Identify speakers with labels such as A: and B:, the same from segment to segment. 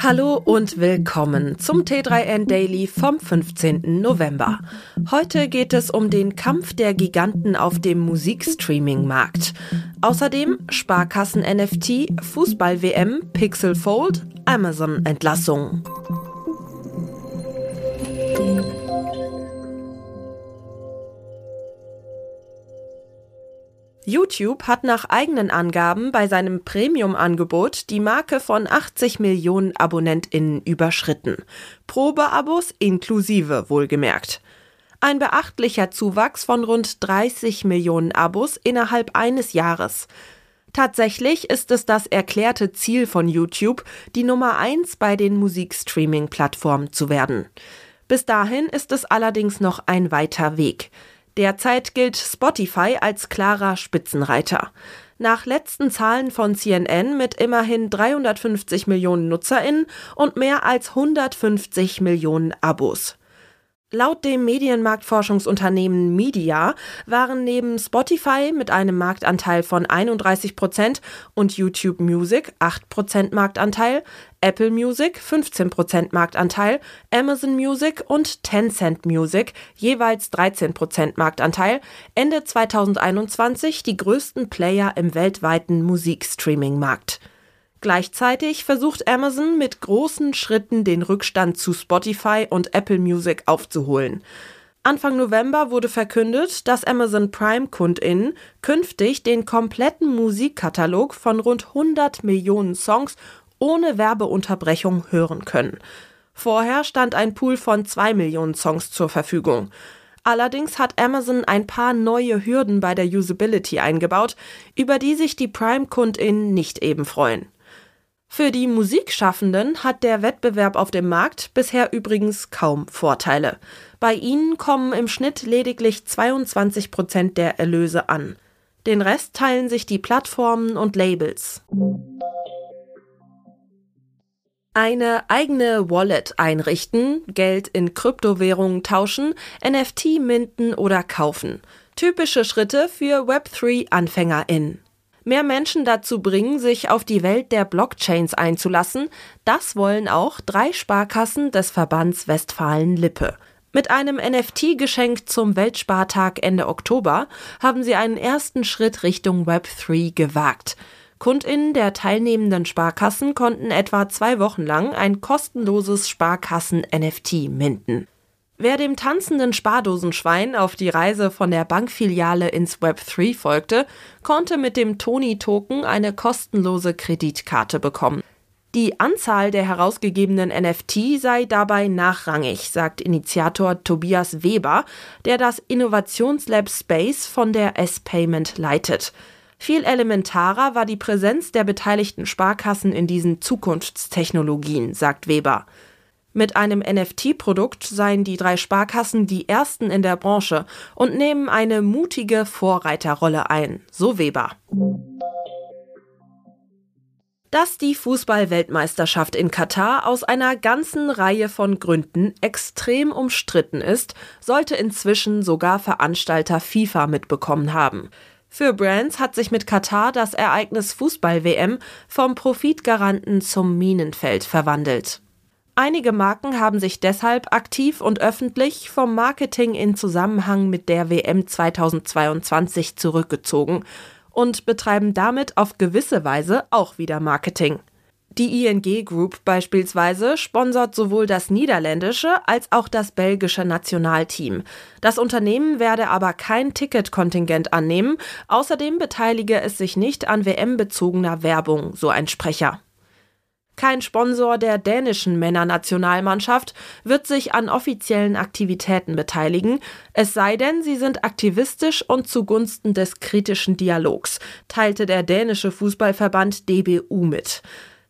A: Hallo und willkommen zum T3N Daily vom 15. November. Heute geht es um den Kampf der Giganten auf dem Musikstreaming-Markt. Außerdem Sparkassen NFT, Fußball-WM, Pixel Fold, Amazon-Entlassung. YouTube hat nach eigenen Angaben bei seinem Premium-Angebot die Marke von 80 Millionen AbonnentInnen überschritten. Probeabos inklusive wohlgemerkt. Ein beachtlicher Zuwachs von rund 30 Millionen Abos innerhalb eines Jahres. Tatsächlich ist es das erklärte Ziel von YouTube, die Nummer eins bei den Musikstreaming-Plattformen zu werden. Bis dahin ist es allerdings noch ein weiter Weg. Derzeit gilt Spotify als klarer Spitzenreiter. Nach letzten Zahlen von CNN mit immerhin 350 Millionen Nutzerinnen und mehr als 150 Millionen Abos. Laut dem Medienmarktforschungsunternehmen Media waren neben Spotify mit einem Marktanteil von 31 Prozent und YouTube Music 8 Prozent Marktanteil, Apple Music 15 Prozent Marktanteil, Amazon Music und Tencent Music jeweils 13 Prozent Marktanteil Ende 2021 die größten Player im weltweiten Musikstreaming-Markt. Gleichzeitig versucht Amazon mit großen Schritten den Rückstand zu Spotify und Apple Music aufzuholen. Anfang November wurde verkündet, dass Amazon Prime-KundInnen künftig den kompletten Musikkatalog von rund 100 Millionen Songs ohne Werbeunterbrechung hören können. Vorher stand ein Pool von 2 Millionen Songs zur Verfügung. Allerdings hat Amazon ein paar neue Hürden bei der Usability eingebaut, über die sich die Prime-KundInnen nicht eben freuen. Für die Musikschaffenden hat der Wettbewerb auf dem Markt bisher übrigens kaum Vorteile. Bei ihnen kommen im Schnitt lediglich 22 Prozent der Erlöse an. Den Rest teilen sich die Plattformen und Labels. Eine eigene Wallet einrichten, Geld in Kryptowährungen tauschen, NFT minden oder kaufen. Typische Schritte für Web3-AnfängerInnen mehr Menschen dazu bringen, sich auf die Welt der Blockchains einzulassen, das wollen auch drei Sparkassen des Verbands Westfalen-Lippe. Mit einem NFT-Geschenk zum Weltspartag Ende Oktober haben sie einen ersten Schritt Richtung Web3 gewagt. KundInnen der teilnehmenden Sparkassen konnten etwa zwei Wochen lang ein kostenloses Sparkassen-NFT minden. Wer dem tanzenden Spardosenschwein auf die Reise von der Bankfiliale ins Web 3 folgte, konnte mit dem Toni-Token eine kostenlose Kreditkarte bekommen. Die Anzahl der herausgegebenen NFT sei dabei nachrangig, sagt Initiator Tobias Weber, der das Innovationslab Space von der S-Payment leitet. Viel elementarer war die Präsenz der beteiligten Sparkassen in diesen Zukunftstechnologien, sagt Weber. Mit einem NFT-Produkt seien die drei Sparkassen die ersten in der Branche und nehmen eine mutige Vorreiterrolle ein, so Weber. Dass die Fußball-Weltmeisterschaft in Katar aus einer ganzen Reihe von Gründen extrem umstritten ist, sollte inzwischen sogar Veranstalter FIFA mitbekommen haben. Für Brands hat sich mit Katar das Ereignis Fußball-WM vom Profitgaranten zum Minenfeld verwandelt. Einige Marken haben sich deshalb aktiv und öffentlich vom Marketing in Zusammenhang mit der WM 2022 zurückgezogen und betreiben damit auf gewisse Weise auch wieder Marketing. Die ING Group beispielsweise sponsert sowohl das niederländische als auch das belgische Nationalteam. Das Unternehmen werde aber kein Ticketkontingent annehmen, außerdem beteilige es sich nicht an WM-bezogener Werbung, so ein Sprecher. Kein Sponsor der dänischen Männernationalmannschaft wird sich an offiziellen Aktivitäten beteiligen, es sei denn, sie sind aktivistisch und zugunsten des kritischen Dialogs, teilte der dänische Fußballverband DBU mit.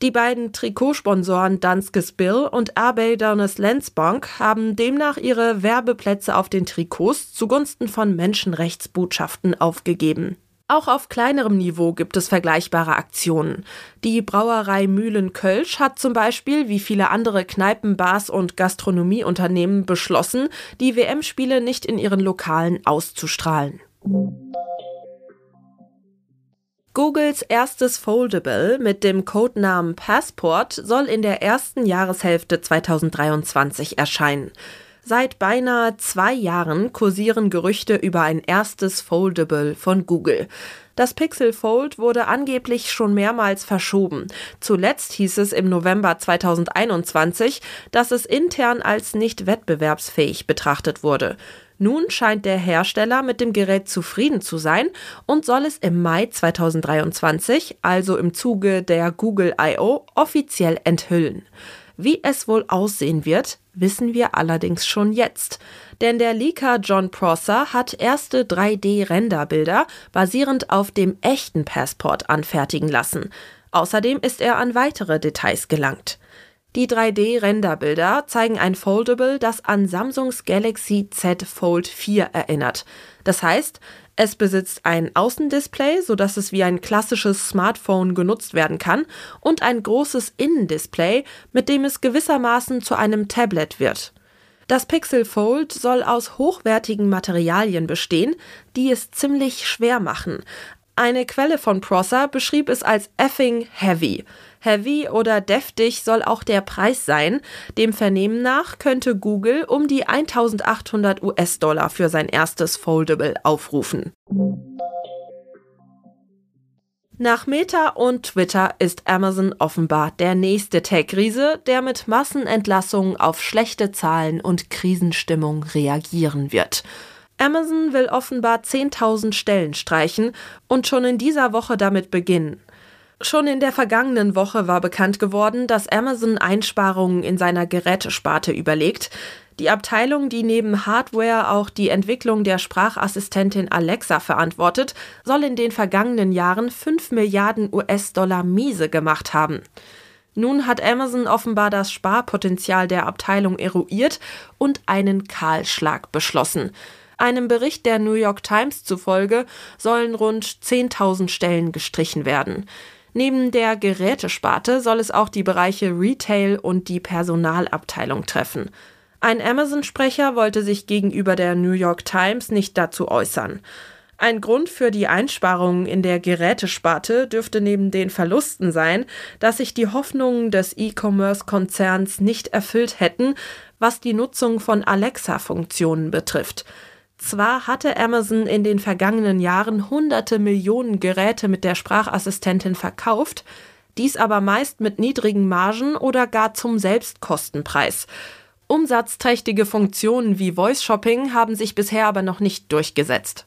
A: Die beiden Trikotsponsoren Danske Spill und Arbeidernes Lensbank haben demnach ihre Werbeplätze auf den Trikots zugunsten von Menschenrechtsbotschaften aufgegeben. Auch auf kleinerem Niveau gibt es vergleichbare Aktionen. Die Brauerei Mühlen Kölsch hat zum Beispiel, wie viele andere Kneipen, Bars und Gastronomieunternehmen, beschlossen, die WM-Spiele nicht in ihren Lokalen auszustrahlen. Googles erstes Foldable mit dem Codenamen Passport soll in der ersten Jahreshälfte 2023 erscheinen. Seit beinahe zwei Jahren kursieren Gerüchte über ein erstes Foldable von Google. Das Pixel Fold wurde angeblich schon mehrmals verschoben. Zuletzt hieß es im November 2021, dass es intern als nicht wettbewerbsfähig betrachtet wurde. Nun scheint der Hersteller mit dem Gerät zufrieden zu sein und soll es im Mai 2023, also im Zuge der Google I.O., offiziell enthüllen. Wie es wohl aussehen wird, wissen wir allerdings schon jetzt. Denn der Leaker John Prosser hat erste 3D-Renderbilder basierend auf dem echten Passport anfertigen lassen. Außerdem ist er an weitere Details gelangt. Die 3D-Renderbilder zeigen ein Foldable, das an Samsungs Galaxy Z Fold 4 erinnert. Das heißt, es besitzt ein Außendisplay, sodass es wie ein klassisches Smartphone genutzt werden kann, und ein großes Innendisplay, mit dem es gewissermaßen zu einem Tablet wird. Das Pixel Fold soll aus hochwertigen Materialien bestehen, die es ziemlich schwer machen. Eine Quelle von Prosser beschrieb es als effing heavy. Heavy oder deftig soll auch der Preis sein. Dem Vernehmen nach könnte Google um die 1800 US-Dollar für sein erstes Foldable aufrufen. Nach Meta und Twitter ist Amazon offenbar der nächste Tech-Riese, der mit Massenentlassungen auf schlechte Zahlen und Krisenstimmung reagieren wird. Amazon will offenbar 10.000 Stellen streichen und schon in dieser Woche damit beginnen. Schon in der vergangenen Woche war bekannt geworden, dass Amazon Einsparungen in seiner Gerätesparte überlegt. Die Abteilung, die neben Hardware auch die Entwicklung der Sprachassistentin Alexa verantwortet, soll in den vergangenen Jahren 5 Milliarden US-Dollar miese gemacht haben. Nun hat Amazon offenbar das Sparpotenzial der Abteilung eruiert und einen Kahlschlag beschlossen. Einem Bericht der New York Times zufolge sollen rund 10.000 Stellen gestrichen werden. Neben der Gerätesparte soll es auch die Bereiche Retail und die Personalabteilung treffen. Ein Amazon-Sprecher wollte sich gegenüber der New York Times nicht dazu äußern. Ein Grund für die Einsparungen in der Gerätesparte dürfte neben den Verlusten sein, dass sich die Hoffnungen des E-Commerce-Konzerns nicht erfüllt hätten, was die Nutzung von Alexa-Funktionen betrifft. Zwar hatte Amazon in den vergangenen Jahren hunderte Millionen Geräte mit der Sprachassistentin verkauft, dies aber meist mit niedrigen Margen oder gar zum Selbstkostenpreis. Umsatzträchtige Funktionen wie Voice Shopping haben sich bisher aber noch nicht durchgesetzt.